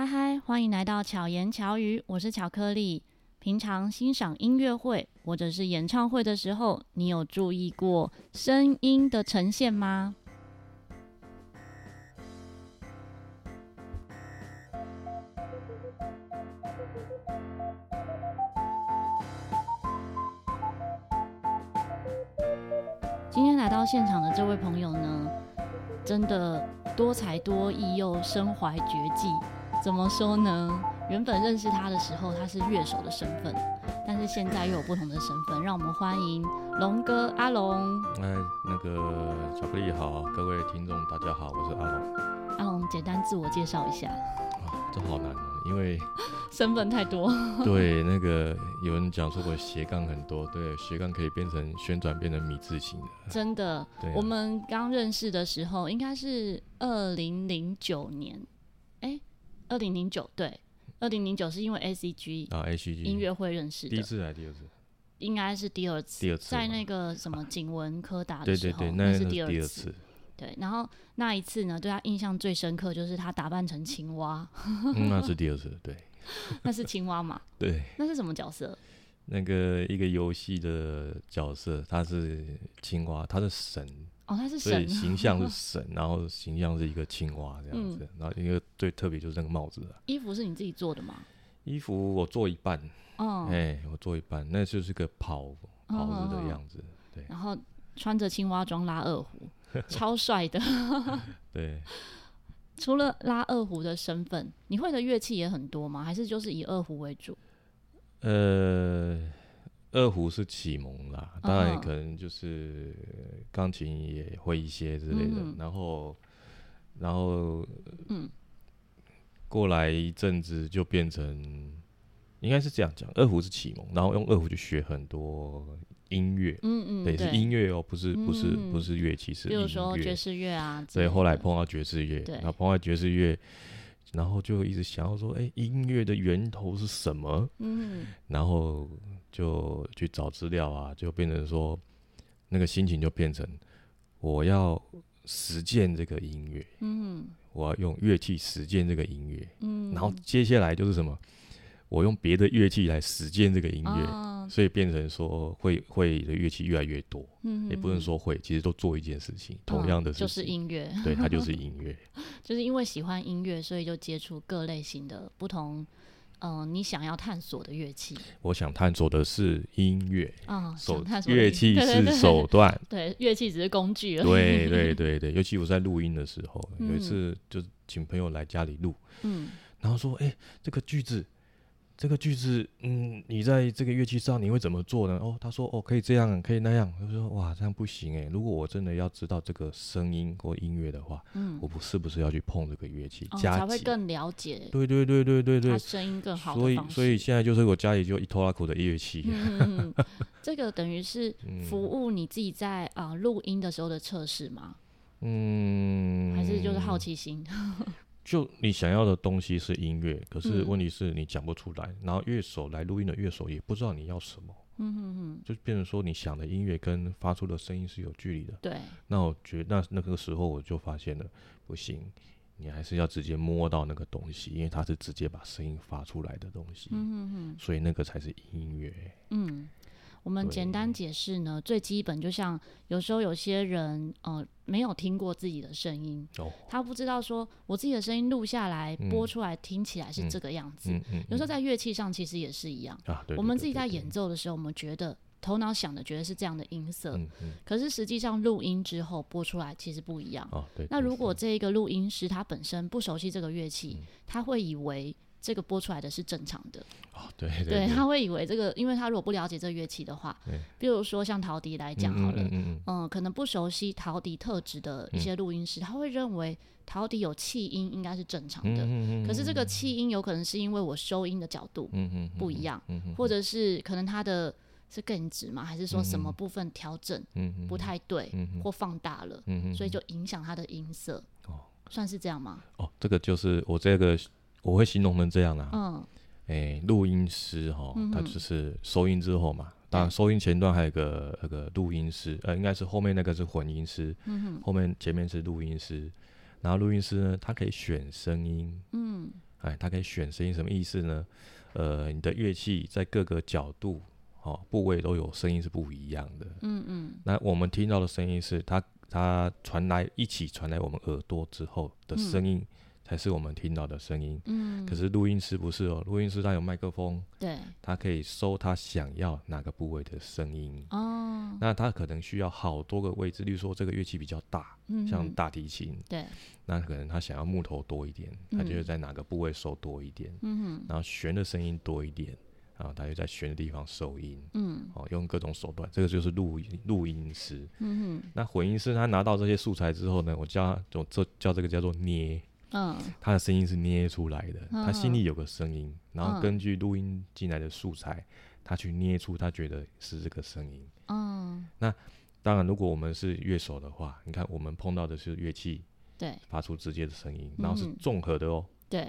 嗨嗨，欢迎来到巧言巧语，我是巧克力。平常欣赏音乐会或者是演唱会的时候，你有注意过声音的呈现吗？今天来到现场的这位朋友呢，真的多才多艺又身怀绝技。怎么说呢？原本认识他的时候，他是乐手的身份，但是现在又有不同的身份。让我们欢迎龙哥阿龙。哎，那个巧克力好，各位听众大家好，我是阿龙。阿龙，简单自我介绍一下。啊，这好难哦，因为 身份太多。对，那个有人讲说我斜杠很多，对，斜杠可以变成旋转，变成米字形的。真的。对啊。我们刚认识的时候，应该是二零零九年。哎。二零零九对，二零零九是因为 A C G 啊 A C G 音乐会认识的，第一次还是第二次？应该是第二次。第二次在那个什么景文柯达的时候，对对对，那，那是第二次，第二次。对，然后那一次呢，对他印象最深刻就是他打扮成青蛙。嗯，那是第二次，对。那是青蛙嘛？对。那是什么角色？那个一个游戏的角色，他是青蛙，他是神。哦，他是神，所以形象是 神，然后形象是一个青蛙这样子，嗯、然后一个最特别就是那个帽子。衣服是你自己做的吗？衣服我做一半，哦，哎、欸，我做一半，那就是个袍袍子的样子，哦、对。然后穿着青蛙装拉二胡，超帅的。对。除了拉二胡的身份，你会的乐器也很多吗？还是就是以二胡为主？呃。二胡是启蒙啦，当然可能就是钢琴也会一些之类的，嗯、然后，然后，嗯，过来一阵子就变成，应该是这样讲，二胡是启蒙，然后用二胡去学很多音乐，嗯嗯，对，是音乐哦，不是不是不是乐器，是，比如说爵士乐啊，对，后来碰到爵士乐，对，然后碰到爵士乐。然后就一直想要说，哎、欸，音乐的源头是什么？嗯，然后就去找资料啊，就变成说，那个心情就变成，我要实践这个音乐，嗯，我要用乐器实践这个音乐，嗯，然后接下来就是什么？我用别的乐器来实践这个音乐，哦、所以变成说会会的乐器越来越多，嗯哼。哼，也不能说会，其实都做一件事情，同样的事情，就是音乐，对，它就是音乐，就是因为喜欢音乐，所以就接触各类型的不同，嗯、呃，你想要探索的乐器。我想探索的是音乐啊，手乐器是手段，对，乐器只是工具而已。对对 对对，尤其我在录音的时候，有一次就请朋友来家里录，嗯，然后说，哎、欸，这个句子。这个句子，嗯，你在这个乐器上你会怎么做呢？哦，他说，哦，可以这样，可以那样。他说，哇，这样不行诶。如果我真的要知道这个声音或音乐的话，嗯，我不是不是要去碰这个乐器，才会更了解。对对对对对对，声音更好。所以所以现在就是我家里就一拖拉苦的乐器。嗯，这个等于是服务你自己在啊、呃、录音的时候的测试吗？嗯，还是就是好奇心？就你想要的东西是音乐，可是问题是你讲不出来，嗯、然后乐手来录音的乐手也不知道你要什么，嗯哼哼，就变成说你想的音乐跟发出的声音是有距离的。对，那我觉得那那个时候我就发现了，不行，你还是要直接摸到那个东西，因为它是直接把声音发出来的东西，嗯哼哼，所以那个才是音乐。嗯。我们简单解释呢，最基本就像有时候有些人呃没有听过自己的声音，哦、他不知道说我自己的声音录下来、嗯、播出来听起来是这个样子。有时候在乐器上其实也是一样。啊、对对对对，我们自己在演奏的时候，我们觉得头脑想的觉得是这样的音色，嗯嗯、可是实际上录音之后播出来其实不一样。哦、那如果这一个录音师他本身不熟悉这个乐器，嗯、他会以为。这个播出来的是正常的。哦，对对，对，他会以为这个，因为他如果不了解这乐器的话，比如说像陶笛来讲好了，嗯，嗯，嗯，嗯，可能不熟悉陶笛特质的一些录音师，嗯、他会认为陶笛有气音应该是正常的，嗯嗯嗯，可是这个气音有可能是因为我收音的角度不一样，或者是可能它的是更直吗，还是说什么部分调整不太对，嗯嗯嗯，或放大了，所以就影响它的音色，哦，算是这样吗？哦，这个就是我这个。我会形容成这样啦，嗯，诶，录音师哈，他就是收音之后嘛，当然收音前段还有个那个录音师，呃，应该是后面那个是混音师，嗯，后面前面是录音师，然后录音师呢，他可以选声音，嗯，哎，他可以选声音，什么意思呢？呃，你的乐器在各个角度、哦部位都有声音是不一样的。嗯嗯。那我们听到的声音是它它传来一起传来我们耳朵之后的声音。嗯才是我们听到的声音。嗯，可是录音师不是哦，录音师他有麦克风，对，他可以收他想要哪个部位的声音。哦，那他可能需要好多个位置，例如说这个乐器比较大，嗯，像大提琴，对，那可能他想要木头多一点，他就会在哪个部位收多一点。嗯，然后弦的声音多一点，然后他就在弦的地方收音。嗯，哦，用各种手段，这个就是录音录音师。嗯，那混音师他拿到这些素材之后呢，我叫我这叫这个叫做捏。嗯，他的声音是捏出来的，嗯、他心里有个声音，然后根据录音进来的素材，他去捏出他觉得是这个声音。嗯，那当然，如果我们是乐手的话，你看我们碰到的是乐器，对，发出直接的声音，然后是综合的哦。对，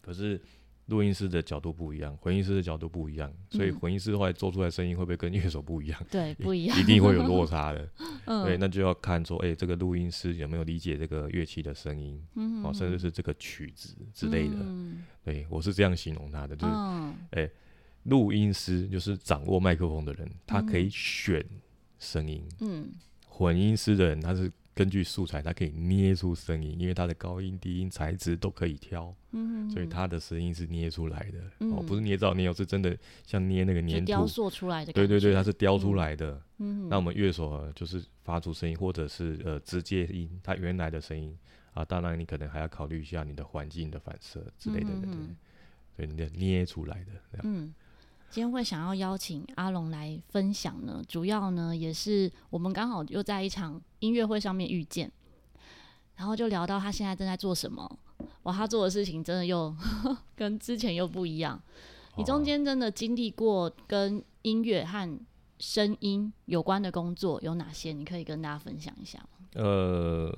可是。录音师的角度不一样，混音师的角度不一样，所以混音师后来做出来声音会不会跟乐手不一样？对，不一样，一定会有落差的。嗯、对，那就要看说，哎、欸，这个录音师有没有理解这个乐器的声音，嗯、哦，甚至是这个曲子之类的。嗯、对，我是这样形容他的，就是，哎、嗯，录、欸、音师就是掌握麦克风的人，他可以选声音。嗯，混音师的人他是。根据素材，它可以捏出声音，因为它的高音、低音材质都可以挑，所以它的声音是捏出来的。嗯、哦，不是捏造捏，是真的像捏那个粘土雕塑出来的。对对对，它是雕出来的。嗯，那我们乐手就是发出声音，或者是呃直接音，它原来的声音啊，当然你可能还要考虑一下你的环境的反射之类的，对，对，你捏出来的。嗯。今天会想要邀请阿龙来分享呢，主要呢也是我们刚好又在一场音乐会上面遇见，然后就聊到他现在正在做什么。哇，他做的事情真的又 跟之前又不一样。你中间真的经历过跟音乐和声音有关的工作有哪些？你可以跟大家分享一下吗？呃。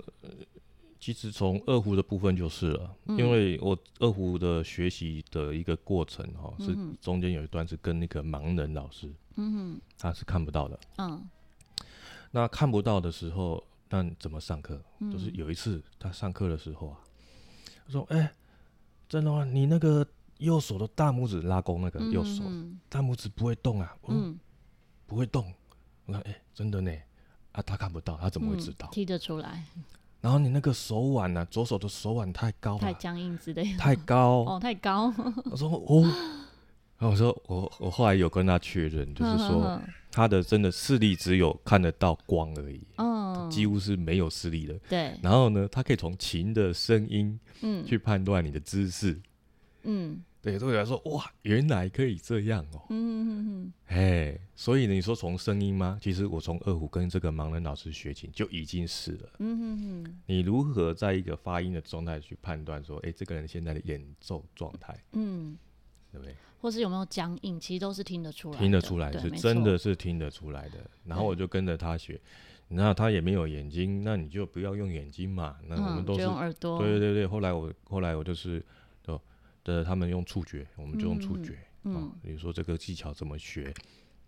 其实从二胡的部分就是了，嗯、因为我二胡的学习的一个过程哈，嗯、是中间有一段是跟那个盲人老师，嗯哼，他是看不到的，嗯，那看不到的时候，那怎么上课？嗯、就是有一次他上课的时候啊，他说：“哎、欸，真的吗？你那个右手的大拇指拉弓那个右手、嗯、大拇指不会动啊？嗯，不会动。我看，哎、欸，真的呢，啊，他看不到，他怎么会知道？踢得出来。”然后你那个手腕呢、啊？左手的手腕太高了，太僵硬之类的，太高哦，太高。我说哦，然后我说我我后来有跟他确认，就是说他的真的视力只有看得到光而已，嗯，几乎是没有视力的。对。然后呢，他可以从琴的声音，嗯，去判断你的姿势，嗯。对，对我来说，哇，原来可以这样哦。嗯嗯嗯。哎，所以呢，你说从声音吗？其实我从二胡跟这个盲人老师学琴就已经是了。嗯嗯嗯。你如何在一个发音的状态去判断说，哎，这个人现在的演奏状态？嗯，对不对？或是有没有僵硬？其实都是听得出来的。听得出来，是真的是听得出来的。然后我就跟着他学，那他也没有眼睛，那你就不要用眼睛嘛。那我们都是用耳朵。对对对，后来我后来我就是。的他们用触觉，我们就用触觉。比如说这个技巧怎么学，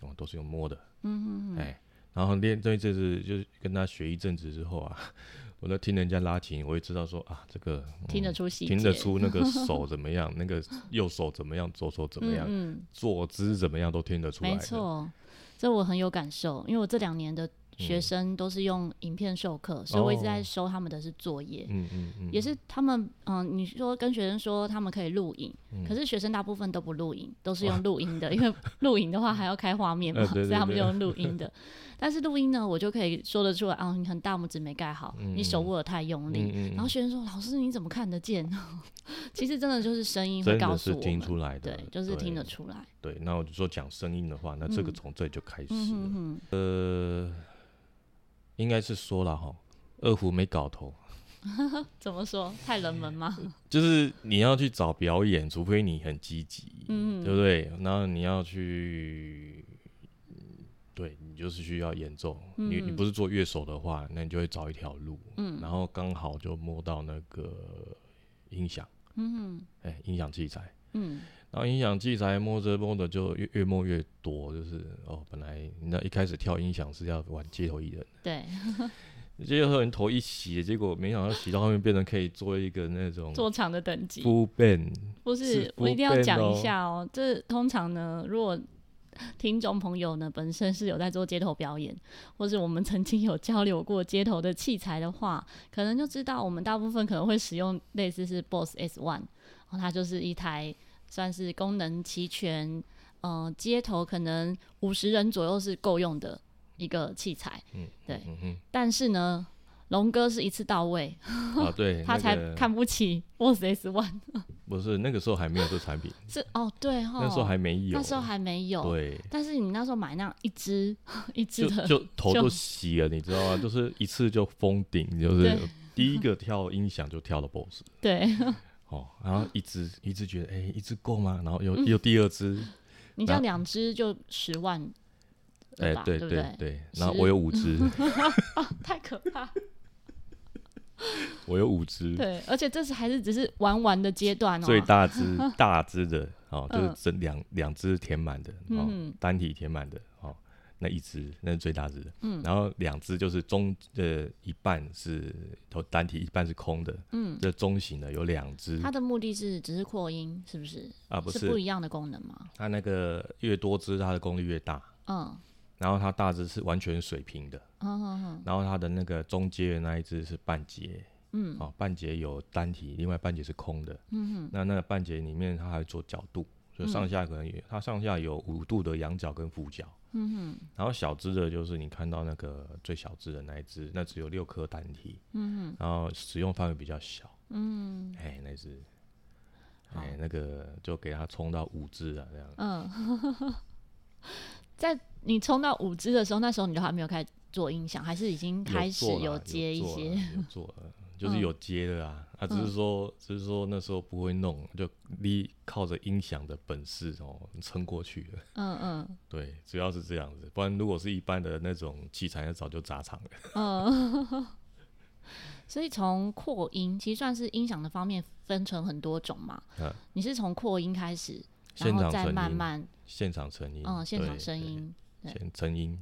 哦，都是用摸的。嗯嗯嗯。哎，然后练这这次就是跟他学一阵子之后啊，我在听人家拉琴，我也知道说啊，这个、嗯、听得出听得出那个手怎么样，那个右手怎么样，左手怎么样，嗯嗯坐姿怎么样都听得出来。没错，这我很有感受，因为我这两年的。学生都是用影片授课，所以我一直在收他们的是作业，嗯嗯嗯，也是他们，嗯，你说跟学生说他们可以录影，可是学生大部分都不录影，都是用录音的，因为录影的话还要开画面嘛，所以他们就用录音的。但是录音呢，我就可以说得出来，啊，你很大拇指没盖好，你手握的太用力，然后学生说，老师你怎么看得见？其实真的就是声音会告诉我，听出来的，对，就是听得出来。对，那我就说讲声音的话，那这个从这里就开始了，呃。应该是说了哈，二胡没搞头。怎么说？太冷门吗？就是你要去找表演，除非你很积极，嗯，对不对？然后你要去，对你就是需要演奏。嗯、你你不是做乐手的话，那你就会找一条路，嗯，然后刚好就摸到那个音响，嗯，哎，音响器材，嗯。然后音响器材摸着摸着就越越摸越多，就是哦，本来你知道一开始跳音响是要玩街头艺人，对，结果人头一洗，结果没想到洗到后面变成可以做一个那种做场的等级。Full band 不是，是我一定要讲一下哦。这通常呢，如果听众朋友呢本身是有在做街头表演，或是我们曾经有交流过街头的器材的话，可能就知道我们大部分可能会使用类似是 Boss S One，然后它就是一台算是功能齐全，嗯、呃，街头可能五十人左右是够用的。一个器材，嗯，对，嗯哼，但是呢，龙哥是一次到位，啊，对，他才看不起 Boss S One，不是那个时候还没有这产品，是哦，对哈，那时候还没有，那时候还没有，对，但是你那时候买那样一只一只的，就头都洗了，你知道吗？就是一次就封顶，就是第一个跳音响就跳了 Boss，对，哦，然后一只 一只觉得，哎，一只够吗？然后又又第二只，你这样两只就十万。哎，对对对，对，然后我有五支，太可怕。我有五只，对，而且这是还是只是玩玩的阶段哦。最大只大只的哦，就是整两两只填满的哦，单体填满的哦，那一支那是最大支的。嗯，然后两只就是中的一半是头单体，一半是空的。嗯，这中型的有两只。它的目的是只是扩音，是不是？啊，不是，是不一样的功能吗？它那个越多支，它的功率越大。嗯。然后它大支是完全水平的，然后它的那个中阶的那一支是半截，嗯，哦，半截有单体，另外半截是空的，嗯哼，那那个半截里面它还做角度，所以上下可能有，它上下有五度的仰角跟俯角，嗯哼，然后小只的就是你看到那个最小只的那一只，那只有六颗单体，嗯哼，然后使用范围比较小，嗯，哎，那只，哎，那个就给它冲到五只啊，这样，嗯，在。你冲到五只的时候，那时候你都还没有开始做音响，还是已经开始有接一些？有做了，就是有接的啊。嗯、啊，只是说，只是说那时候不会弄，就你靠着音响的本事哦，撑过去了。嗯嗯，对，主要是这样子。不然如果是一般的那种器材，那早就砸场了。嗯，所以从扩音，其实算是音响的方面分成很多种嘛。嗯，你是从扩音开始，然后再慢慢现场成音。嗯，现场声音。先声音，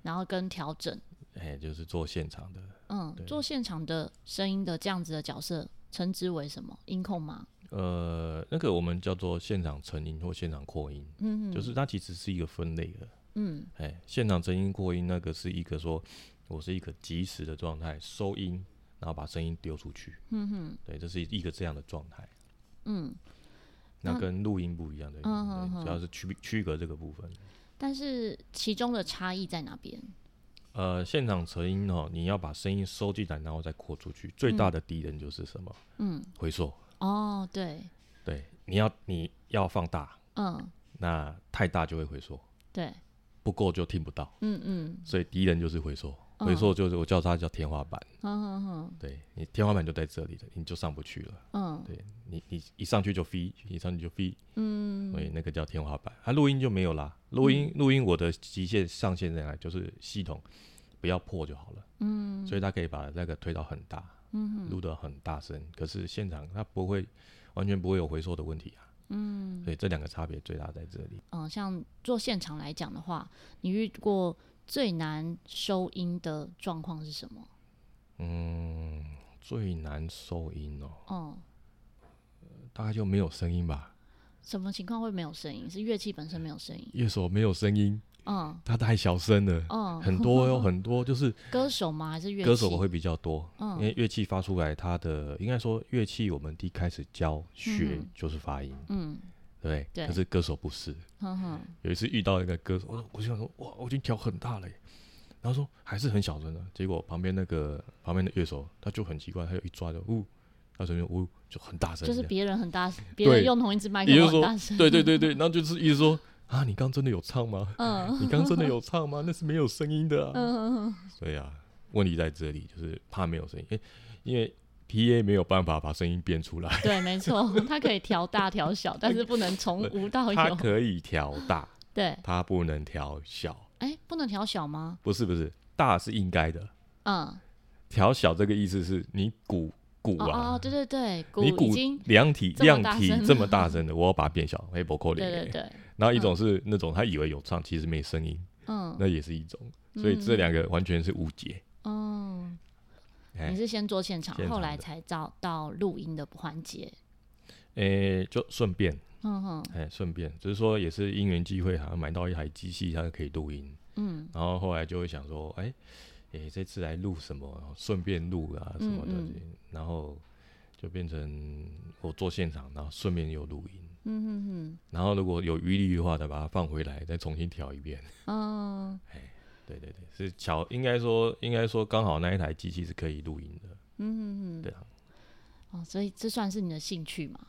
然后跟调整，哎，就是做现场的，嗯，做现场的声音的这样子的角色，称之为什么？音控吗？呃，那个我们叫做现场成音或现场扩音，嗯哼，就是它其实是一个分类的，嗯，哎，现场成音扩音那个是一个说，我是一个即时的状态收音，然后把声音丢出去，嗯哼，对，这是一个这样的状态，嗯，那跟录音不一样的，嗯，主要是区区隔这个部分。但是其中的差异在哪边？呃，现场成音哦，你要把声音收进来，然后再扩出去，最大的敌人就是什么？嗯，回缩。哦，对，对，你要你要放大，嗯，那太大就会回缩，对，不够就听不到，嗯嗯，所以敌人就是回溯。回溯就是我叫它叫天花板，嗯对，你天花板就在这里了，你就上不去了，嗯，对你你一上去就飞，一上去就飞，嗯，所以那个叫天花板。它录音就没有啦，录音录音我的极限上限在哪？就是系统不要破就好了，嗯，所以它可以把那个推到很大，嗯，录得很大声，可是现场它不会完全不会有回溯的问题啊，嗯，所以这两个差别最大在这里。嗯，像做现场来讲的话，你遇过？最难收音的状况是什么？嗯，最难收音哦。嗯，大概就没有声音吧。什么情况会没有声音？是乐器本身没有声音？乐手没有声音。嗯，他太小声了。嗯，很多有很多就是 歌手吗？还是乐器？歌手会比较多。嗯，因为乐器发出来，它的应该说乐器，我们一开始教学就是发音。嗯。对，可是歌手不是。有一次遇到一个歌手，我我就想说，哇，我已经调很大了，然后说还是很小声的。结果旁边那个旁边的乐手他就很奇怪，他有一抓就呜，他声音呜就很大声。就是别人很大声，别人用同一支麦克风很大声。对对对对，然后就是意思说啊，你刚真的有唱吗？嗯，你刚真的有唱吗？那是没有声音的啊。嗯，所以啊，问题在这里，就是怕没有声音，欸，因为。P A 没有办法把声音变出来。对，没错，它可以调大调小，但是不能从无到有。它可以调大，对，它不能调小。哎、欸，不能调小吗？不是，不是，大是应该的。嗯，调小这个意思是你鼓鼓啊，哦，哦，对对对，你鼓量体量体这么大声的，我要把它变小，哎，不可能。对对对。然后一种是那种他以为有唱，其实没声音，嗯，那也是一种，所以这两个完全是误解。嗯。你是先做现场，后来才找到录音的环节。诶、欸，就顺便，嗯哼，哎，顺便，只是说也是因缘际会，好像买到一台机器，它可以录音，嗯，然后后来就会想说，哎、欸，哎、欸，这次来录什么？顺便录啊什么的，嗯嗯然后就变成我做现场，然后顺便又录音，嗯哼哼，然后如果有余力的话，再把它放回来，再重新调一遍，嗯，哎，对对对，是巧，应该说应该说刚好那一台机器是可以录音的，嗯哼哼，对啊，哦，所以这算是你的兴趣吗？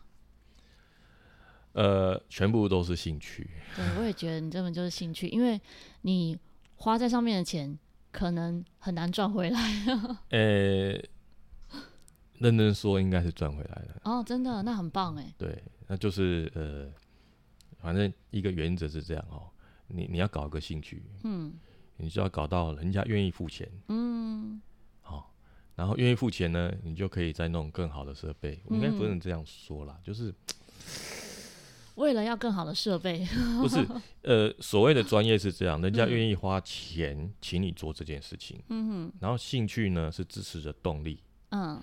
呃，全部都是兴趣。对，我也觉得你根本就是兴趣，因为你花在上面的钱可能很难赚回来。呃、欸，认真说，应该是赚回来的。哦，真的，那很棒哎。对，那就是呃，反正一个原则是这样哦，你你要搞个兴趣，嗯，你就要搞到人家愿意付钱，嗯，好、哦，然后愿意付钱呢，你就可以再弄更好的设备。我应该不能这样说啦，嗯、就是。为了要更好的设备，不是，呃，所谓的专业是这样，人家愿意花钱请你做这件事情，嗯哼，然后兴趣呢是支持的动力，嗯，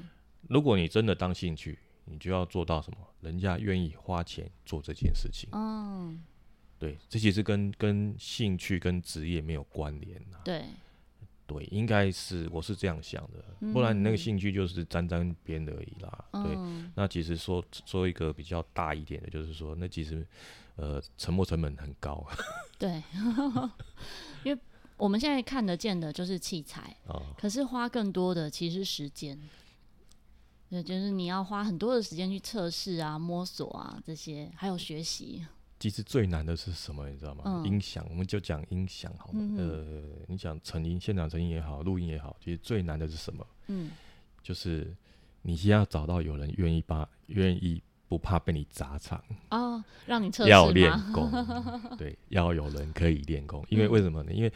如果你真的当兴趣，你就要做到什么？人家愿意花钱做这件事情，嗯，对，这其实跟跟兴趣跟职业没有关联啊，对。对，应该是我是这样想的，嗯、不然你那个兴趣就是沾沾边而已啦。嗯、对，那其实说说一个比较大一点的，就是说那其实呃沉没成本很高。对，因为我们现在看得见的就是器材，哦、可是花更多的其实时间。对，就是你要花很多的时间去测试啊、摸索啊这些，还有学习。其实最难的是什么，你知道吗？嗯、音响，我们就讲音响好了。嗯、呃，你讲成音、现场成音也好，录音也好，其实最难的是什么？嗯，就是你先要找到有人愿意把，愿意不怕被你砸场哦，让你测试要练功，对，要有人可以练功。因为为什么呢？嗯、因为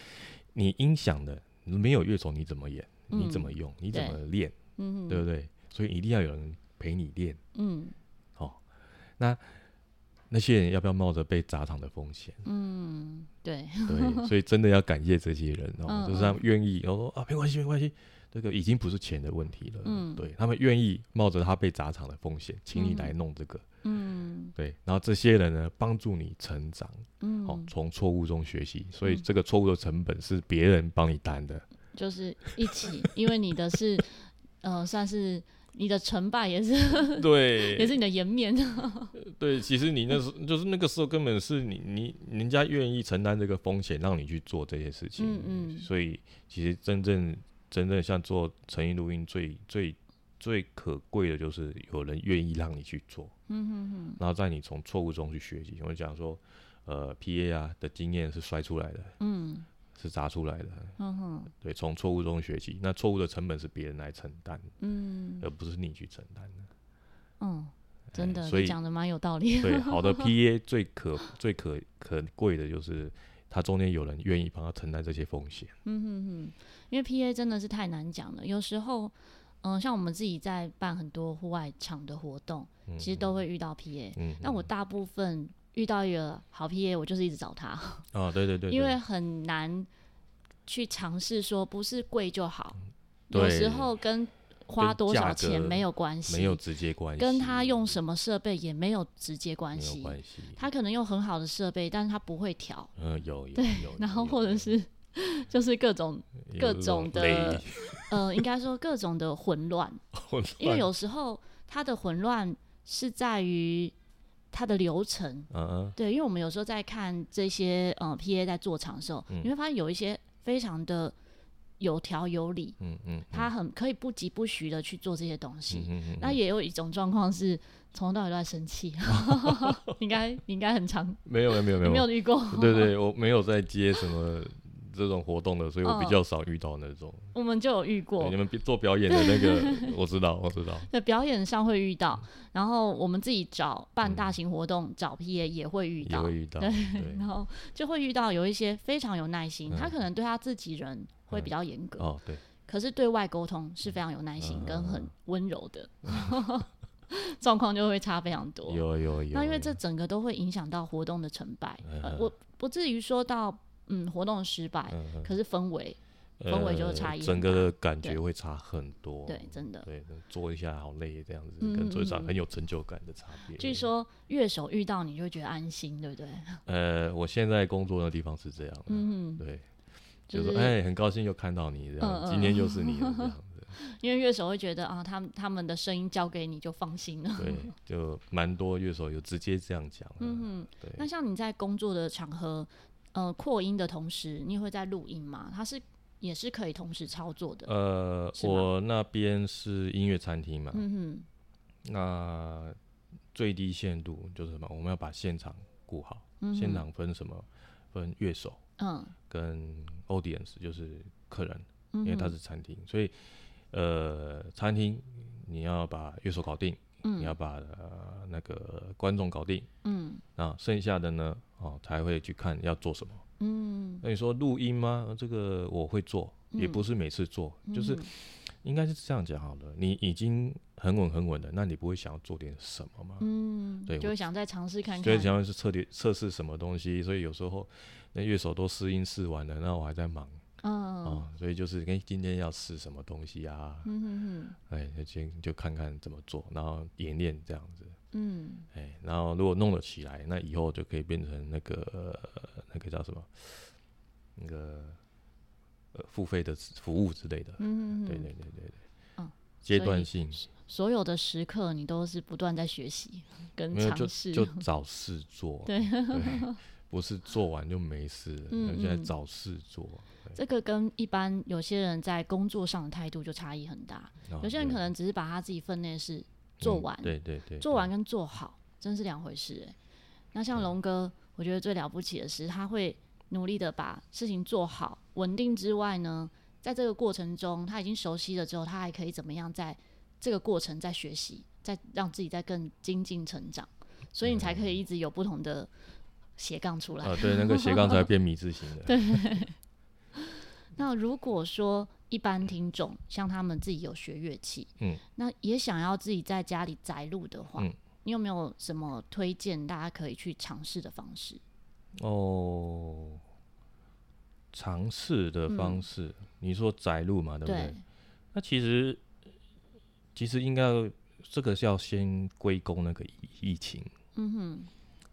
你音响的没有乐手，你怎么演？嗯、你怎么用？你怎么练？嗯，对不对？所以一定要有人陪你练。嗯，好、哦，那。那些人要不要冒着被砸场的风险？嗯，对，对，所以真的要感谢这些人哦，嗯、就是他们愿意，然后说啊，没关系，没关系，这个已经不是钱的问题了。嗯，对他们愿意冒着他被砸场的风险，请你来弄这个。嗯，对，然后这些人呢，帮助你成长。嗯，哦，从错误中学习，所以这个错误的成本是别人帮你担的。就是一起，因为你的是，呃，算是。你的成败也是 对，也是你的颜面。对，其实你那时就是那个时候根本是你你人家愿意承担这个风险让你去做这些事情。嗯嗯。所以其实真正真正像做诚意录音最最最可贵的就是有人愿意让你去做。嗯哼哼。然后在你从错误中去学习，我讲说，呃，PA 啊的经验是摔出来的。嗯。是砸出来的，嗯哼，对，从错误中学习，那错误的成本是别人来承担，嗯，而不是你去承担的，嗯，真的，所以讲的蛮有道理。对，好的 PA 最可最可可贵的就是，他中间有人愿意帮他承担这些风险。嗯哼哼，因为 PA 真的是太难讲了，有时候，嗯、呃，像我们自己在办很多户外场的活动，嗯、其实都会遇到 PA，嗯哼，但我大部分。遇到一个好 PA，我就是一直找他。哦，对对对，对，因为很难去尝试说不是贵就好，有时候跟花多少钱没有关系，没有直接关系，跟他用什么设备也没有直接关系。关系，他可能用很好的设备，但是他不会调。嗯，有有对，然后或者是 就是各种各种的，呃，应该说各种的混乱。混乱，因为有时候他的混乱是在于。它的流程，嗯。嗯，对，因为我们有时候在看这些呃 PA 在做场的时候，嗯、你会发现有一些非常的有条有理，嗯嗯，他很可以不疾不徐的去做这些东西。嗯嗯，那也有一种状况是从头到尾都在生气，应该应该很长，没有没有没有。没有遇过，对对，我没有在接什么。这种活动的，所以我比较少遇到那种。嗯、我们就有遇过，你们做表演的那个，我知道，我知道。在表演上会遇到，然后我们自己找办大型活动、嗯、找 PA 也会遇到，也会遇到。对，对然后就会遇到有一些非常有耐心，嗯、他可能对他自己人会比较严格、嗯、哦，对。可是对外沟通是非常有耐心跟很温柔的，状况、嗯、就会差非常多。有有有。那因为这整个都会影响到活动的成败，嗯、呃，我不至于说到。嗯，活动失败，嗯、可是氛围氛围就差异、呃，整个的感觉会差很多。对，真的。对，做一下好累这样子，嗯、跟做一场很有成就感的差别。据说乐手遇到你就会觉得安心，对不对？呃，我现在工作的地方是这样的，嗯对，就是说哎、欸，很高兴又看到你这样，嗯、今天又是你这样 子。因为乐手会觉得啊，他们他们的声音交给你就放心了。对，就蛮多乐手有直接这样讲。嗯嗯，对。那像你在工作的场合，呃，扩音的同时，你会在录音吗？它是也是可以同时操作的。呃，我那边是音乐餐厅嘛。嗯哼。那最低限度就是什么？我们要把现场顾好。嗯。现场分什么？分乐手。嗯。跟 audience 就是客人，因为它是餐厅，所以。呃，餐厅你要把乐手搞定，嗯、你要把、呃、那个观众搞定，嗯，那，剩下的呢，哦，才会去看要做什么，嗯，那你说录音吗？这个我会做，嗯、也不是每次做，嗯、就是应该是这样讲好了。你已经很稳很稳的，那你不会想要做点什么吗？嗯，对，就会想再尝试看看，所以想要是测点测试什么东西，所以有时候那乐手都试音试完了，那我还在忙。嗯、哦，所以就是跟今天要试什么东西啊？嗯哼哼，哎，就先就看看怎么做，然后演练这样子。嗯，哎，然后如果弄得起来，那以后就可以变成那个、呃、那个叫什么？那个呃付费的服务之类的。嗯哼哼，对对对对对。嗯，阶段性。所有的时刻，你都是不断在学习跟尝试，就找事做。对。对不是做完就没事，现在找事做。这个跟一般有些人在工作上的态度就差异很大。有些人可能只是把他自己分内事做完，对对对，做完跟做好真是两回事。那像龙哥，我觉得最了不起的是他会努力的把事情做好，稳定之外呢，在这个过程中他已经熟悉了之后，他还可以怎么样在这个过程再学习，再让自己再更精进成长，所以你才可以一直有不同的。斜杠出来啊，对，那个斜杠才会变米字形的。对。那如果说一般听众像他们自己有学乐器，嗯，那也想要自己在家里宅录的话，嗯，你有没有什么推荐大家可以去尝试的方式？哦，尝试的方式，嗯、你说宅录嘛，对不对？对。那其实其实应该这个是要先归功那个疫情。嗯哼。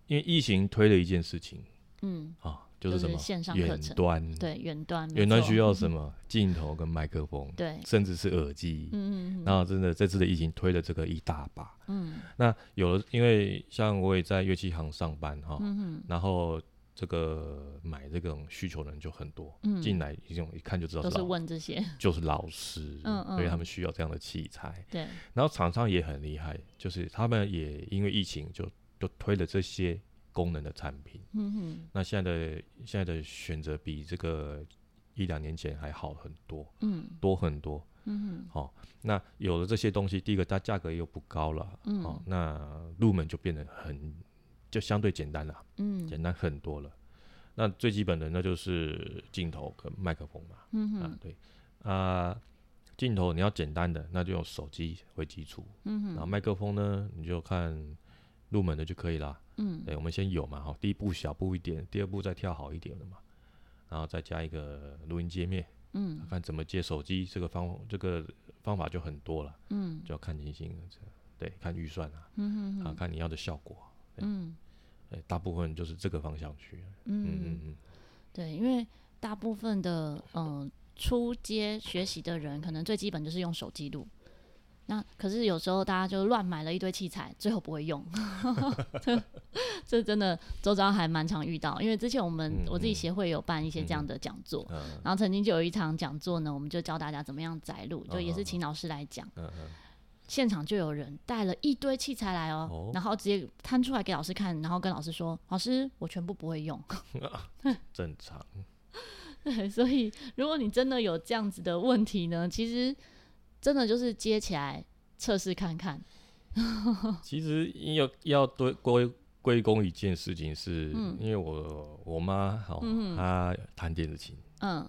因为疫情推了一件事情，嗯啊，就是什么线上远端，对远端，远端需要什么镜头跟麦克风，对，甚至是耳机，嗯嗯，然后真的这次的疫情推了这个一大把，嗯，那有了，因为像我也在乐器行上班哈，嗯然后这个买这种需求的人就很多，嗯，进来一种一看就知道都是问这些，就是老师，嗯嗯，所以他们需要这样的器材，对，然后厂商也很厉害，就是他们也因为疫情就。就推了这些功能的产品，嗯哼，那现在的现在的选择比这个一两年前还好很多，嗯，多很多，嗯哼，好、哦，那有了这些东西，第一个它价格又不高了，嗯，好、哦，那入门就变得很就相对简单了，嗯，简单很多了。那最基本的那就是镜头跟麦克风嘛，嗯哼，啊对，啊镜头你要简单的，那就用手机为基础，嗯哼，然后麦克风呢，你就看。入门的就可以了，嗯，对，我们先有嘛，好，第一步小步一点，第二步再跳好一点的嘛，然后再加一个录音界面，嗯，看怎么接手机，这个方这个方法就很多了，嗯，就要看情形，对，看预算啊，嗯哼哼，啊，看你要的效果，嗯，对，大部分就是这个方向去，嗯嗯嗯，对，因为大部分的嗯、呃、初阶学习的人，可能最基本就是用手机录。那可是有时候大家就乱买了一堆器材，最后不会用，这这真的周遭还蛮常遇到。因为之前我们、嗯、我自己协会有办一些这样的讲座，嗯、然后曾经就有一场讲座呢，我们就教大家怎么样载录，就也是请老师来讲，现场就有人带了一堆器材来哦，哦然后直接摊出来给老师看，然后跟老师说：“老师，我全部不会用。”正常。对，所以如果你真的有这样子的问题呢，其实。真的就是接起来测试看看。其实要要对归归功一件事情是，嗯、因为我我妈好，嗯、她弹电子琴，嗯，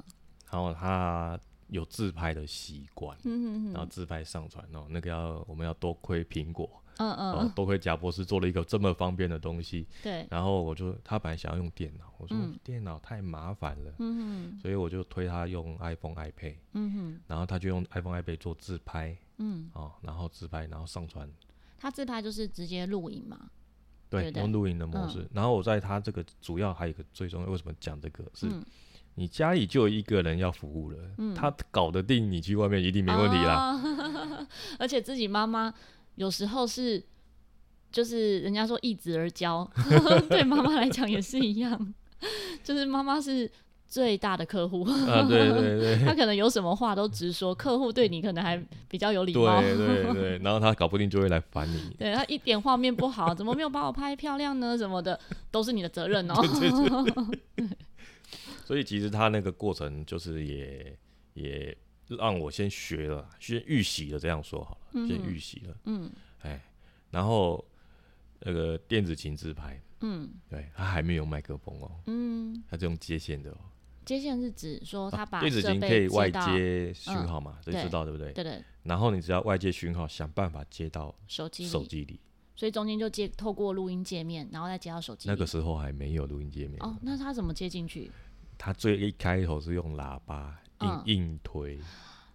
然后她有自拍的习惯，嗯哼哼，然后自拍上传哦，那个要我们要多亏苹果，嗯嗯，哦，多亏贾博士做了一个这么方便的东西，对，然后我就他本来想要用电脑，我说电脑太麻烦了，嗯，所以我就推他用 iPhone、iPad，嗯哼，然后他就用 iPhone、iPad 做自拍，嗯，哦，然后自拍，然后上传，他自拍就是直接录影嘛，对，用录影的模式，然后我在他这个主要还有一个最重要，为什么讲这个是？你家里就有一个人要服务了，嗯、他搞得定，你去外面一定没问题啦。哦、而且自己妈妈有时候是，就是人家说一子而教，对妈妈来讲也是一样，就是妈妈是最大的客户。啊，对对对，他 可能有什么话都直说，客户对你可能还比较有礼貌。对对对，然后他搞不定就会来烦你。对，他一点画面不好，怎么没有把我拍漂亮呢？什么的，都是你的责任哦。对对对所以其实他那个过程就是也也让我先学了，先预习了，这样说好了，嗯、先预习了，嗯，哎，然后那个电子琴自拍，嗯，对，他还没有麦克风哦，嗯，他是用接线的哦，接线是指说他把、啊、电子琴可以外接讯号嘛，这、嗯、知道对不对？对，对对。然后你只要外接讯号，想办法接到手机手机里。所以中间就接透过录音界面，然后再接到手机。那个时候还没有录音界面哦，那他怎么接进去？他最一开头是用喇叭硬、嗯、硬推，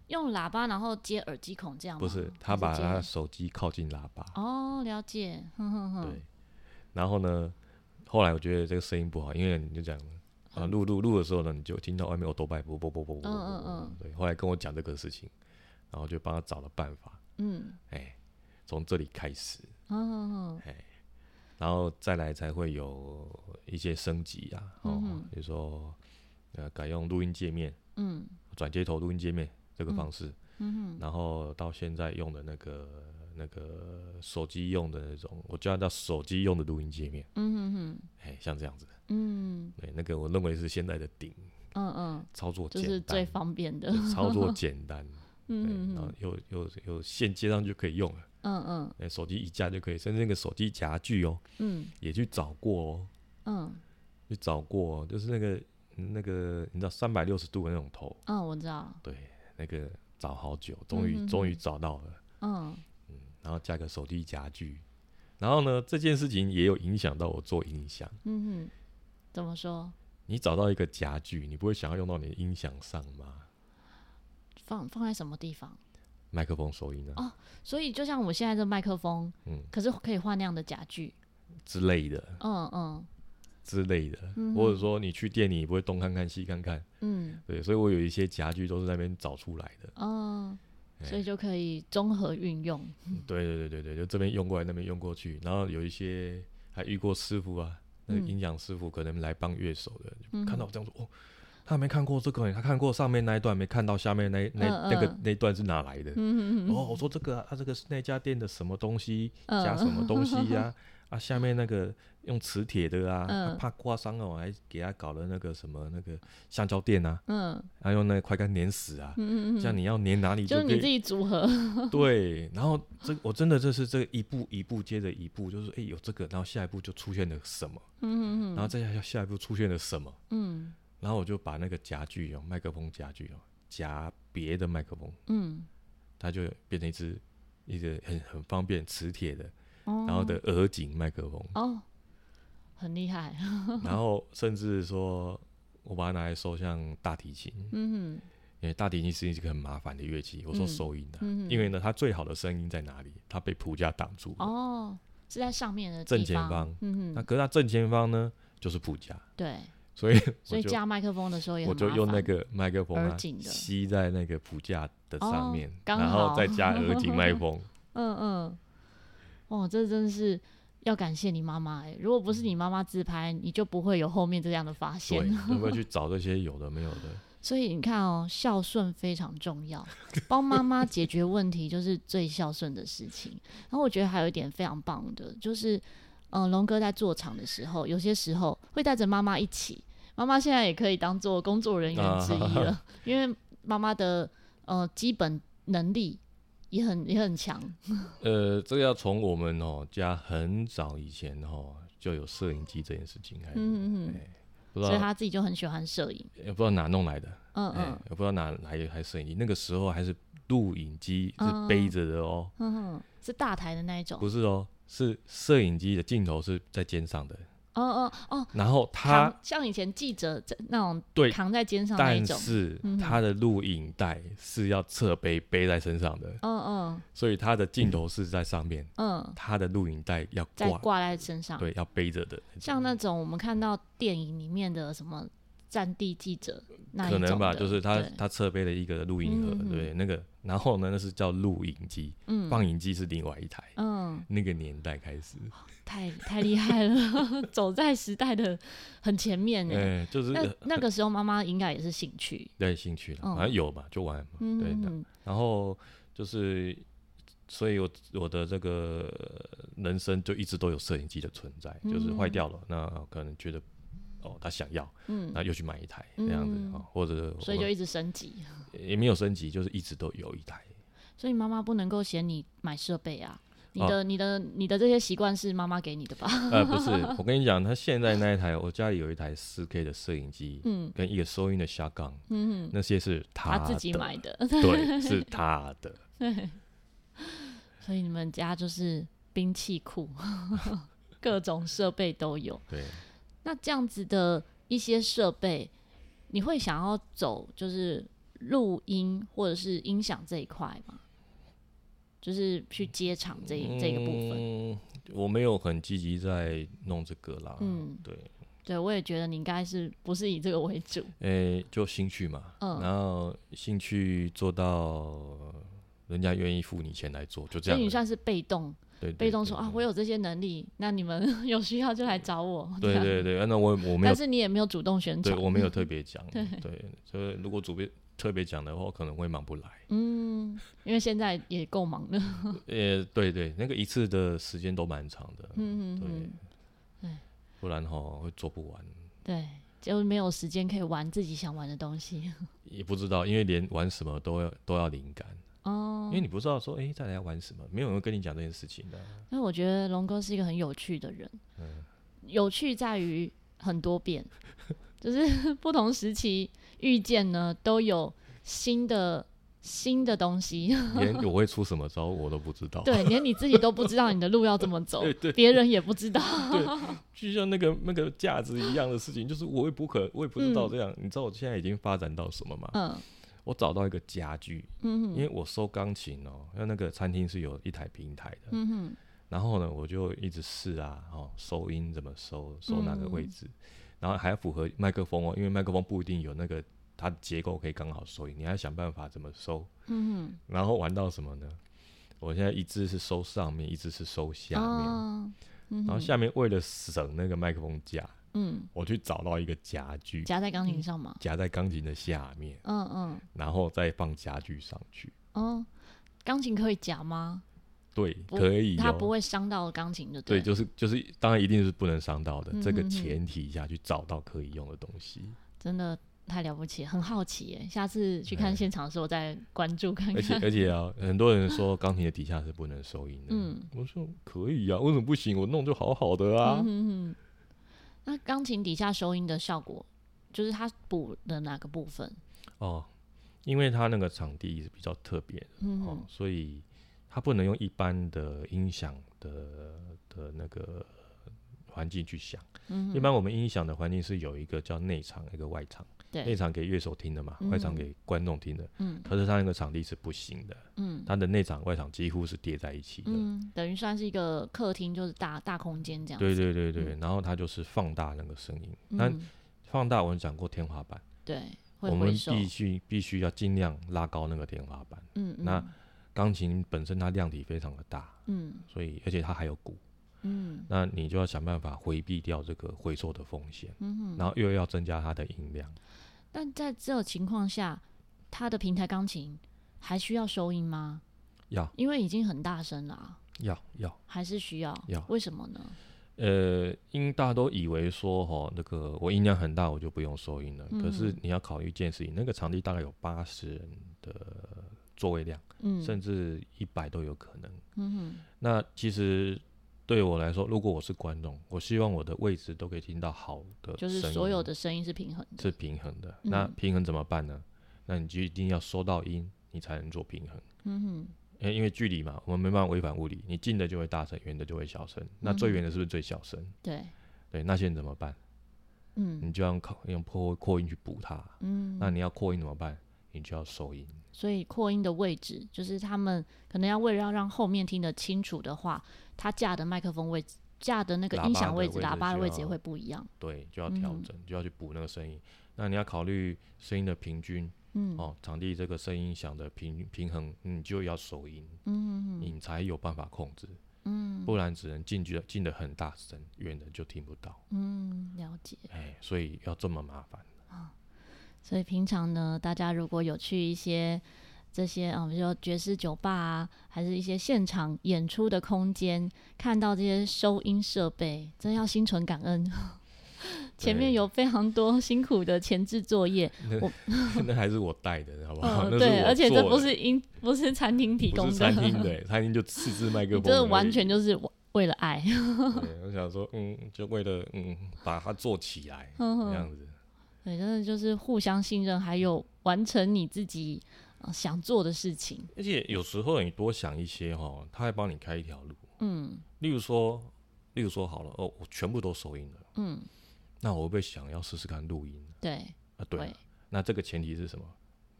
用喇叭然后接耳机孔这样吗？不是，他把他手机靠近喇叭。哦，了解。哼哼哼。对。然后呢，后来我觉得这个声音不好，因为你就讲啊，录录录的时候呢，你就听到外面有多拜啵啵啵啵啵。嗯嗯嗯。对。后来跟我讲这个事情，然后就帮他找了办法。嗯。哎，从这里开始。嗯嗯嗯。哎，然后再来才会有一些升级啊，哦，比如说。呃，改用录音界面，嗯，转接头录音界面这个方式，嗯，然后到现在用的那个那个手机用的那种，我叫它叫手机用的录音界面，嗯哼哼，哎，像这样子，嗯，对，那个我认为是现在的顶，嗯嗯，操作简单，就是最方便的，操作简单，嗯，然后又又又线接上就可以用了，嗯嗯，哎，手机一架就可以，甚至那个手机夹具哦，嗯，也去找过哦，嗯，去找过，就是那个。那个你知道三百六十度的那种头？嗯，我知道。对，那个找好久，终于终于找到了。嗯嗯，然后加个手机夹具，然后呢，这件事情也有影响到我做音响。嗯哼，怎么说？你找到一个夹具，你不会想要用到你的音响上吗？放放在什么地方？麦克风收音呢？哦，所以就像我现在这麦克风，嗯，可是可以换那样的夹具之类的。嗯嗯。之类的，嗯、或者说你去店里你不会东看看西看看，嗯，对，所以我有一些家具都是在那边找出来的，哦，欸、所以就可以综合运用。对对对对对，就这边用过来，那边用过去，然后有一些还遇过师傅啊，那个音响师傅可能来帮乐手的，嗯、就看到我这样说，哦，他没看过这个，他看过上面那一段，没看到下面那那、嗯、那个那段是哪来的？嗯嗯哦，我说这个，他、啊、这个是那家店的什么东西加什么东西呀、啊？嗯啊，下面那个用磁铁的啊，嗯、怕刮伤了，我还给他搞了那个什么那个橡胶垫啊，嗯，然后用那个快干粘死啊，嗯嗯嗯，像你要粘哪里就，就是你自己组合，对，然后这我真的这是这一步一步接着一步，就是哎、欸、有这个，然后下一步就出现了什么，嗯嗯，然后再下下一步出现了什么，嗯，然后我就把那个夹具哦，麦克风夹具哦，夹别的麦克风，嗯，它就变成一只一个很很方便磁铁的。然后的耳颈麦克风哦，很厉害。然后甚至说，我把它拿来收像大提琴，嗯哼，因为大提琴是一个很麻烦的乐器，我说收音的，因为呢，它最好的声音在哪里？它被谱架挡住哦，是在上面的正前方，嗯哼，那可是它正前方呢，就是谱架，对，所以所以加麦克风的时候也，我就用那个麦克风吸在那个谱架的上面，然后再加耳颈麦克风，嗯 嗯。哦，这真的是要感谢你妈妈哎！如果不是你妈妈自拍，你就不会有后面这样的发现。对，有没有去 找这些有的没有的？所以你看哦，孝顺非常重要，帮妈妈解决问题就是最孝顺的事情。然后我觉得还有一点非常棒的，就是嗯、呃，龙哥在做场的时候，有些时候会带着妈妈一起。妈妈现在也可以当做工作人员之一了，啊、因为妈妈的呃基本能力。也很也很强。呃，这个要从我们哦家很早以前哦就有摄影机这件事情开始。嗯嗯嗯。所以他自己就很喜欢摄影，也不知道哪弄来的，嗯嗯，也不知道哪哪一台摄影机，那个时候还是录影机是背着的哦，嗯哼，是大台的那一种，不是哦，是摄影机的镜头是在肩上的。哦哦哦，然后他像以前记者在那种对扛在肩上那种，但是他的录影带是要侧背背在身上的，嗯嗯，所以他的镜头是在上面，嗯，他的录影带要挂挂在身上，对，要背着的，像那种我们看到电影里面的什么。战地记者，可能吧，就是他他侧背了一个录音盒，对，那个，然后呢，那是叫录影机，放映机是另外一台，嗯，那个年代开始，太太厉害了，走在时代的很前面呢，对，就是。那那个时候妈妈应该也是兴趣，对，兴趣了，反正有吧，就玩嘛，对的，然后就是，所以我我的这个人生就一直都有摄影机的存在，就是坏掉了，那可能觉得。哦，他想要，嗯，那又去买一台这样子啊，嗯、或者所以就一直升级，也没有升级，就是一直都有一台。所以妈妈不能够嫌你买设备啊，你的、哦、你的、你的这些习惯是妈妈给你的吧？呃，不是，我跟你讲，他现在那一台，我家里有一台四 K 的摄影机，嗯，跟一个收音的下杠，嗯，那些是他，他自己买的，对，是他的。所以你们家就是兵器库，各种设备都有，对。那这样子的一些设备，你会想要走就是录音或者是音响这一块吗？就是去接场这一这个部分。嗯，我没有很积极在弄这个啦。嗯，对，对我也觉得你应该是不是以这个为主？诶、欸，就兴趣嘛。嗯，然后兴趣做到人家愿意付你钱来做，就这样。所以你算是被动。对对对对，被动说啊，我有这些能力，那你们 有需要就来找我。对对对，那我我没有，但是你也没有主动宣传，对我没有 特别讲。对对，所以如果主编特别讲的话，可能会忙不来。嗯，因为现在也够忙的。呃，对对，那个一次的时间都蛮长的。嗯嗯嗯，对，不然哈会做不完。对，就没有时间可以玩自己想玩的东西。也不知道，因为连玩什么都要都要灵感。哦，因为你不知道说，哎、欸，再来要玩什么，没有人会跟你讲这件事情的。那我觉得龙哥是一个很有趣的人，嗯，有趣在于很多变，就是不同时期遇见呢，都有新的新的东西。连我会出什么招我都不知道，对，连你自己都不知道你的路要怎么走，别对人也不知道。对，就像那个那个架子一样的事情，就是我也不可，我也不知道这样。嗯、你知道我现在已经发展到什么吗？嗯。我找到一个家具，嗯、因为我收钢琴哦、喔，因为那个餐厅是有一台平台的，嗯、然后呢，我就一直试啊，哦，收音怎么收，收哪个位置，嗯、然后还要符合麦克风哦、喔，因为麦克风不一定有那个它的结构可以刚好收音，你还要想办法怎么收，嗯、然后玩到什么呢？我现在一只是收上面，一只是收下面，哦。嗯、然后下面为了省那个麦克风架。嗯，我去找到一个夹具，夹在钢琴上吗？夹在钢琴的下面。嗯嗯，然后再放夹具上去。哦，钢琴可以夹吗？对，可以。它不会伤到钢琴的。对，就是就是，当然一定是不能伤到的。这个前提下去找到可以用的东西，真的太了不起，很好奇耶。下次去看现场的时候再关注看看。而且而且啊，很多人说钢琴的底下是不能收音的。嗯，我说可以啊，为什么不行？我弄就好好的啊。嗯那钢琴底下收音的效果，就是它补的哪个部分？哦，因为它那个场地是比较特别的，嗯、哦，所以它不能用一般的音响的的那个环境去想。嗯、一般我们音响的环境是有一个叫内场，一个外场。对内场给乐手听的嘛，嗯、外场给观众听的。嗯，可是他那个场地是不行的。嗯，他的内场外场几乎是叠在一起的。嗯，等于算是一个客厅，就是大大空间这样子。对对对对，嗯、然后他就是放大那个声音。那、嗯、放大我们讲过天花板。对，我们必须必须要尽量拉高那个天花板。嗯，嗯那钢琴本身它量体非常的大。嗯，所以而且它还有鼓。嗯，那你就要想办法回避掉这个回收的风险。然后又要增加它的音量。但在这个情况下，他的平台钢琴还需要收音吗？要，因为已经很大声了啊。要要，还是需要？要，为什么呢？呃，因大家都以为说，哈，那个我音量很大，我就不用收音了。嗯、可是你要考虑一件事情，那个场地大概有八十人的座位量，嗯、甚至一百都有可能。嗯哼，那其实对我来说，如果我是观众，我希望我的位置都可以听到好的，就是所有的声音是平衡的，是平衡的。那平衡怎么办呢？嗯、那你就一定要收到音，你才能做平衡。嗯哼，因因为距离嘛，我们没办法违反物理，你近的就会大声，远的就会小声。那最远的是不是最小声？对，对，那些人怎么办？嗯，你就要靠用扩扩音去补它。嗯，那你要扩音怎么办？你就要收音。所以扩音的位置，就是他们可能要为了要让后面听得清楚的话，他架的麦克风位置、架的那个音响位置、喇叭的位置也会不一样。对，就要调整，嗯、就要去补那个声音。那你要考虑声音的平均，嗯，哦，场地这个声音响的平平衡，你就要收音，嗯，你才有办法控制。嗯，不然只能进去进的很大声，远的就听不到。嗯，了解。哎，所以要这么麻烦啊。所以平常呢，大家如果有去一些这些啊，比如说爵士酒吧啊，还是一些现场演出的空间，看到这些收音设备，真要心存感恩。前面有非常多辛苦的前置作业，那我 那还是我带的，好不好？嗯、对，而且这不是音，不是餐厅提供的，餐厅对，餐厅就自制麦克风，这完全就是为了爱。对，我想说，嗯，就为了嗯把它做起来这样子。对，真的就是互相信任，还有完成你自己想做的事情。而且有时候你多想一些哈，他会帮你开一条路。嗯，例如说，例如说好了，哦，我全部都收音了。嗯。那我会不会想要试试看录音？对啊，对。对那这个前提是什么？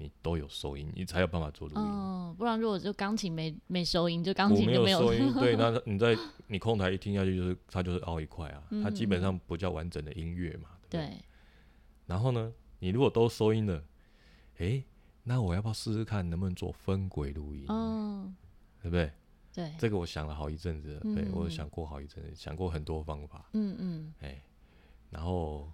你都有收音，你才有办法做录音。哦，不然如果就钢琴没没收音，就钢琴就没有收音。对，那你在你控台一听下去，就是它就是凹一块啊，嗯、它基本上不叫完整的音乐嘛。对，对。然后呢，你如果都收音了，诶，那我要不要试试看能不能做分轨录音？哦，对不对？对。这个我想了好一阵子了，对、嗯、我想过好一阵子，想过很多方法。嗯嗯。哎。然后，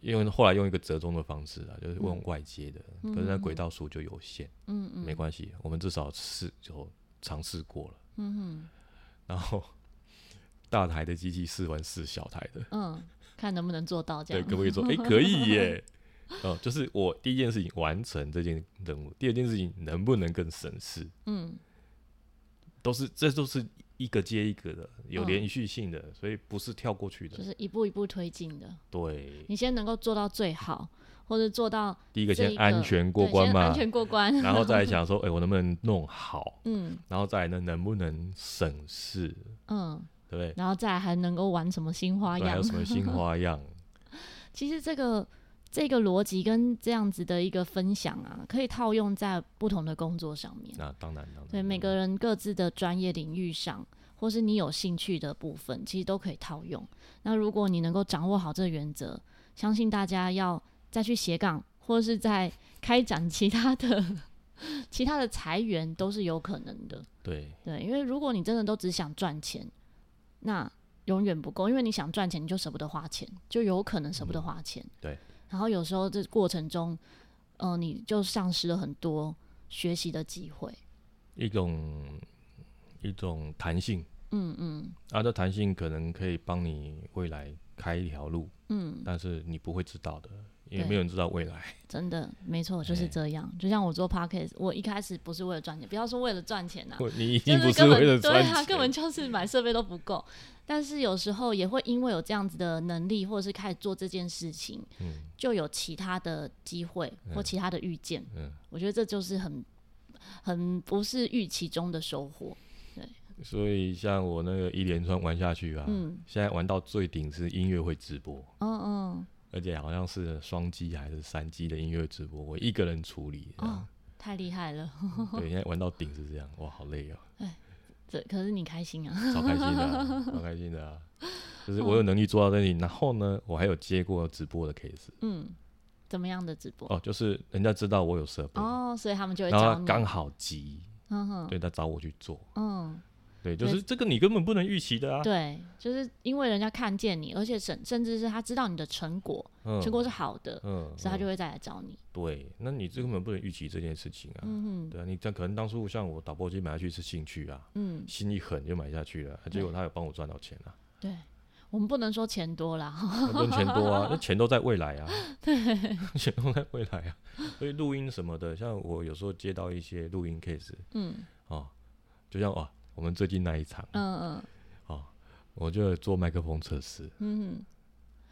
因为后来用一个折中的方式啊，就是问外接的，嗯、可是那轨道数就有限。嗯嗯，没关系，我们至少试就尝试过了。嗯哼。然后大台的机器试完试小台的，嗯，看能不能做到这样。对，各位说，哎，可以耶。哦，就是我第一件事情完成这件任务，第二件事情能不能更省事？嗯，都是，这都是。一个接一个的，有连续性的，嗯、所以不是跳过去的，就是一步一步推进的。对，你先能够做到最好，或者做到第一个先安全过关嘛，安全过关，然后再来想说，哎、欸，我能不能弄好？嗯，然后再来呢，能不能省事？嗯，对不对？然后再还能够玩什么新花样？还有 什么新花样？其实这个。这个逻辑跟这样子的一个分享啊，可以套用在不同的工作上面。那当然，当然，对每个人各自的专业领域上，或是你有兴趣的部分，其实都可以套用。那如果你能够掌握好这个原则，相信大家要再去斜杠，或是在开展其他的、其他的裁员，都是有可能的。对对，因为如果你真的都只想赚钱，那永远不够，因为你想赚钱，你就舍不得花钱，就有可能舍不得花钱。嗯、对。然后有时候这过程中，呃，你就丧失了很多学习的机会，一种一种弹性，嗯嗯，啊，这弹性可能可以帮你未来开一条路，嗯，但是你不会知道的。也没有人知道未来，真的没错，就是这样。欸、就像我做 podcast，我一开始不是为了赚钱，不要说为了赚钱呐，你已经不是为了赚钱，对啊，根本就是买设备都不够。但是有时候也会因为有这样子的能力，或者是开始做这件事情，嗯、就有其他的机会或其他的遇见。嗯，我觉得这就是很很不是预期中的收获。对，所以像我那个一连串玩下去啊，嗯，现在玩到最顶是音乐会直播，嗯嗯。而且好像是双机还是三机的音乐直播，我一个人处理，哦，太厉害了。对，现在玩到顶是这样，哇，好累哦。哎，这可是你开心啊，超开心的，啊，超开心的啊！就是我有能力做到这里，然后呢，我还有接过直播的 case。嗯，怎么样的直播？哦，就是人家知道我有设备哦，所以他们就会找你，刚好急，嗯哼，对，他找我去做，嗯。对，就是这个你根本不能预期的啊。对，就是因为人家看见你，而且甚甚至是他知道你的成果，嗯、成果是好的，嗯，所以他就会再来找你。对，那你这根本不能预期这件事情啊。嗯哼对啊，你这可能当初像我导播机买下去是兴趣啊，嗯，心一狠就买下去了，结果他有帮我赚到钱啊。对，我们不能说钱多啦，不能钱多啊，那钱都在未来啊。对，钱都在未来啊。所以录音什么的，像我有时候接到一些录音 case，嗯，哦，就像哇。我们最近那一场，嗯嗯，哦，我就做麦克风测试。嗯。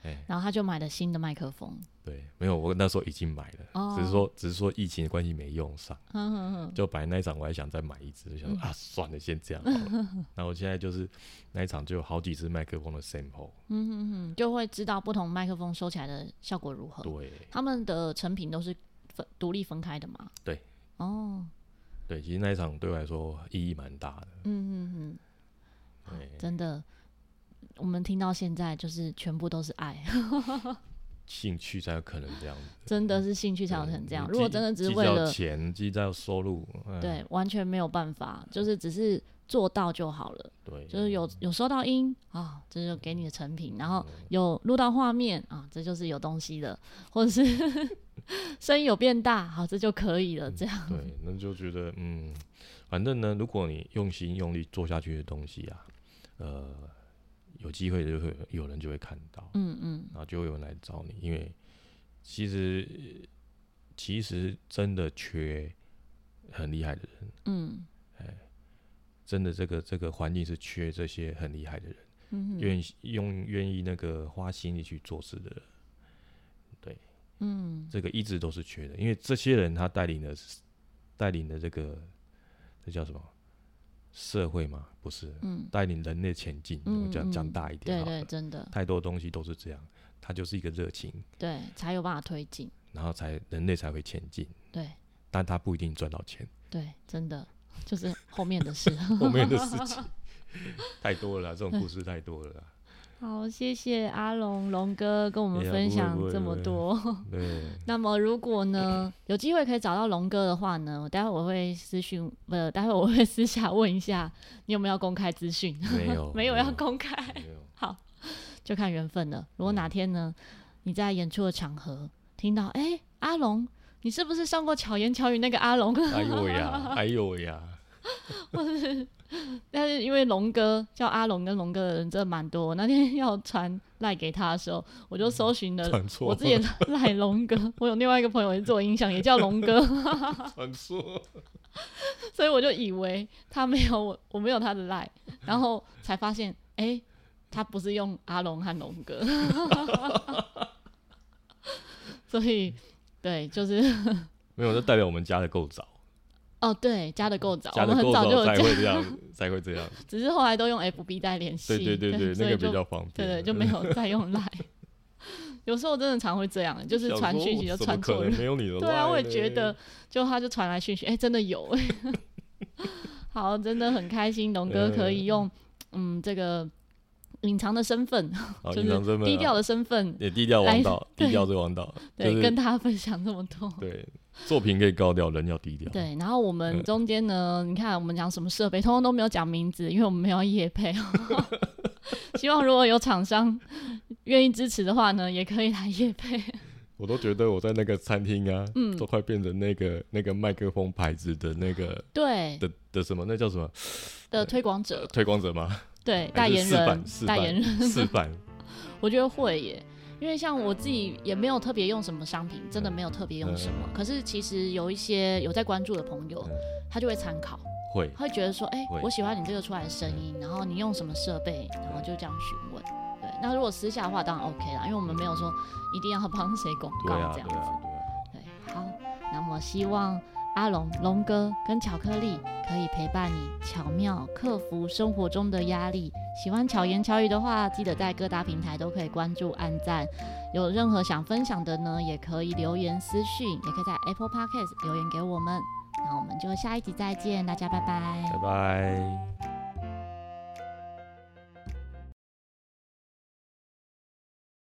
欸、然后他就买了新的麦克风。对，没有，我那时候已经买了，哦、只是说，只是说疫情的关系没用上。嗯嗯嗯。就本来那一场我还想再买一支，就想说、嗯、啊，算了，先这样好了。然后我现在就是那一场就有好几支麦克风的 sample。嗯嗯嗯，就会知道不同麦克风收起来的效果如何。对。他们的成品都是分独立分开的嘛？对。哦。对，其实那一场对我来说意义蛮大的。嗯嗯嗯。对，真的。我们听到现在就是全部都是爱，兴趣才有可能这样子。真的是兴趣才有可能这样。如果真的只是为了钱，计较收入，对，完全没有办法，就是只是做到就好了。对，就是有有收到音啊，这就给你的成品，然后有录到画面啊，这就是有东西的，或者是 声音有变大，好，这就可以了。这样，对，那就觉得嗯，反正呢，如果你用心用力做下去的东西啊，呃。有机会就会有人就会看到，嗯嗯，然后就会有人来找你，因为其实其实真的缺很厉害的人，嗯，哎，真的这个这个环境是缺这些很厉害的人，嗯，愿意用愿意那个花心力去做事的人，对，嗯，这个一直都是缺的，因为这些人他带领的带领的这个这叫什么？社会嘛，不是，带领人类前进，我讲讲大一点，对对，真的，太多东西都是这样，他就是一个热情，对，才有办法推进，然后才人类才会前进，对，但他不一定赚到钱，对，真的就是后面的事，后面的事情 太多了，这种故事太多了。好，谢谢阿龙龙哥跟我们分享这么多。对。那么如果呢，有机会可以找到龙哥的话呢，我待会我会私讯，不，待会我会私下问一下，你有没有公开资讯？没有，没有要公开。好，就看缘分了。如果哪天呢，你在演出的场合听到，哎，阿龙，你是不是上过巧言巧语那个阿龙？哎呦呀，哎呦呀。或是。但是因为龙哥叫阿龙跟龙哥的人真的蛮多，我那天要传赖给他的时候，我就搜寻了我自己赖龙哥。我有另外一个朋友也做音响，也叫龙哥。传说。所以我就以为他没有我，我没有他的赖，然后才发现，哎、欸，他不是用阿龙和龙哥。所以，对，就是没有，这代表我们加的够早。哦，对，加的够早，我们很早就有加，才会 这样，才会这样。只是后来都用 FB 在联系，对对对对，那个比较方便。对对，就没有再用 Line。有时候真的常会这样，就是传讯息就传错了。没有你的。对啊，我也觉得，就他就传来讯息，哎，真的有哎。好，真的很开心，龙哥可以用嗯这个隐藏的身份，就是低调的身份，也低调王道，低调是王道。对，跟大家分享这么多。对。作品可以高调，人要低调。对，然后我们中间呢，嗯、你看我们讲什么设备，通通都没有讲名字，因为我们没有业配。希望如果有厂商愿意支持的话呢，也可以来夜配。我都觉得我在那个餐厅啊，嗯，都快变成那个那个麦克风牌子的那个对的的什么，那叫什么的推广者？推广者吗？对，代言人，代言人示范。我觉得会耶。因为像我自己也没有特别用什么商品，真的没有特别用什么。嗯、可是其实有一些有在关注的朋友，嗯、他就会参考，会会觉得说，哎、欸，我喜欢你这个出来的声音，然后你用什么设备，然后就这样询问。对，那如果私下的话，当然 OK 啦，因为我们没有说一定要帮谁广告这样子。对，啊对，啊对，啊、对，好，那么希望。阿龙龙哥跟巧克力可以陪伴你巧妙克服生活中的压力。喜欢巧言巧语的话，记得在各大平台都可以关注、按赞。有任何想分享的呢，也可以留言私讯，也可以在 Apple Podcast 留言给我们。那我们就下一集再见，大家拜拜，拜拜。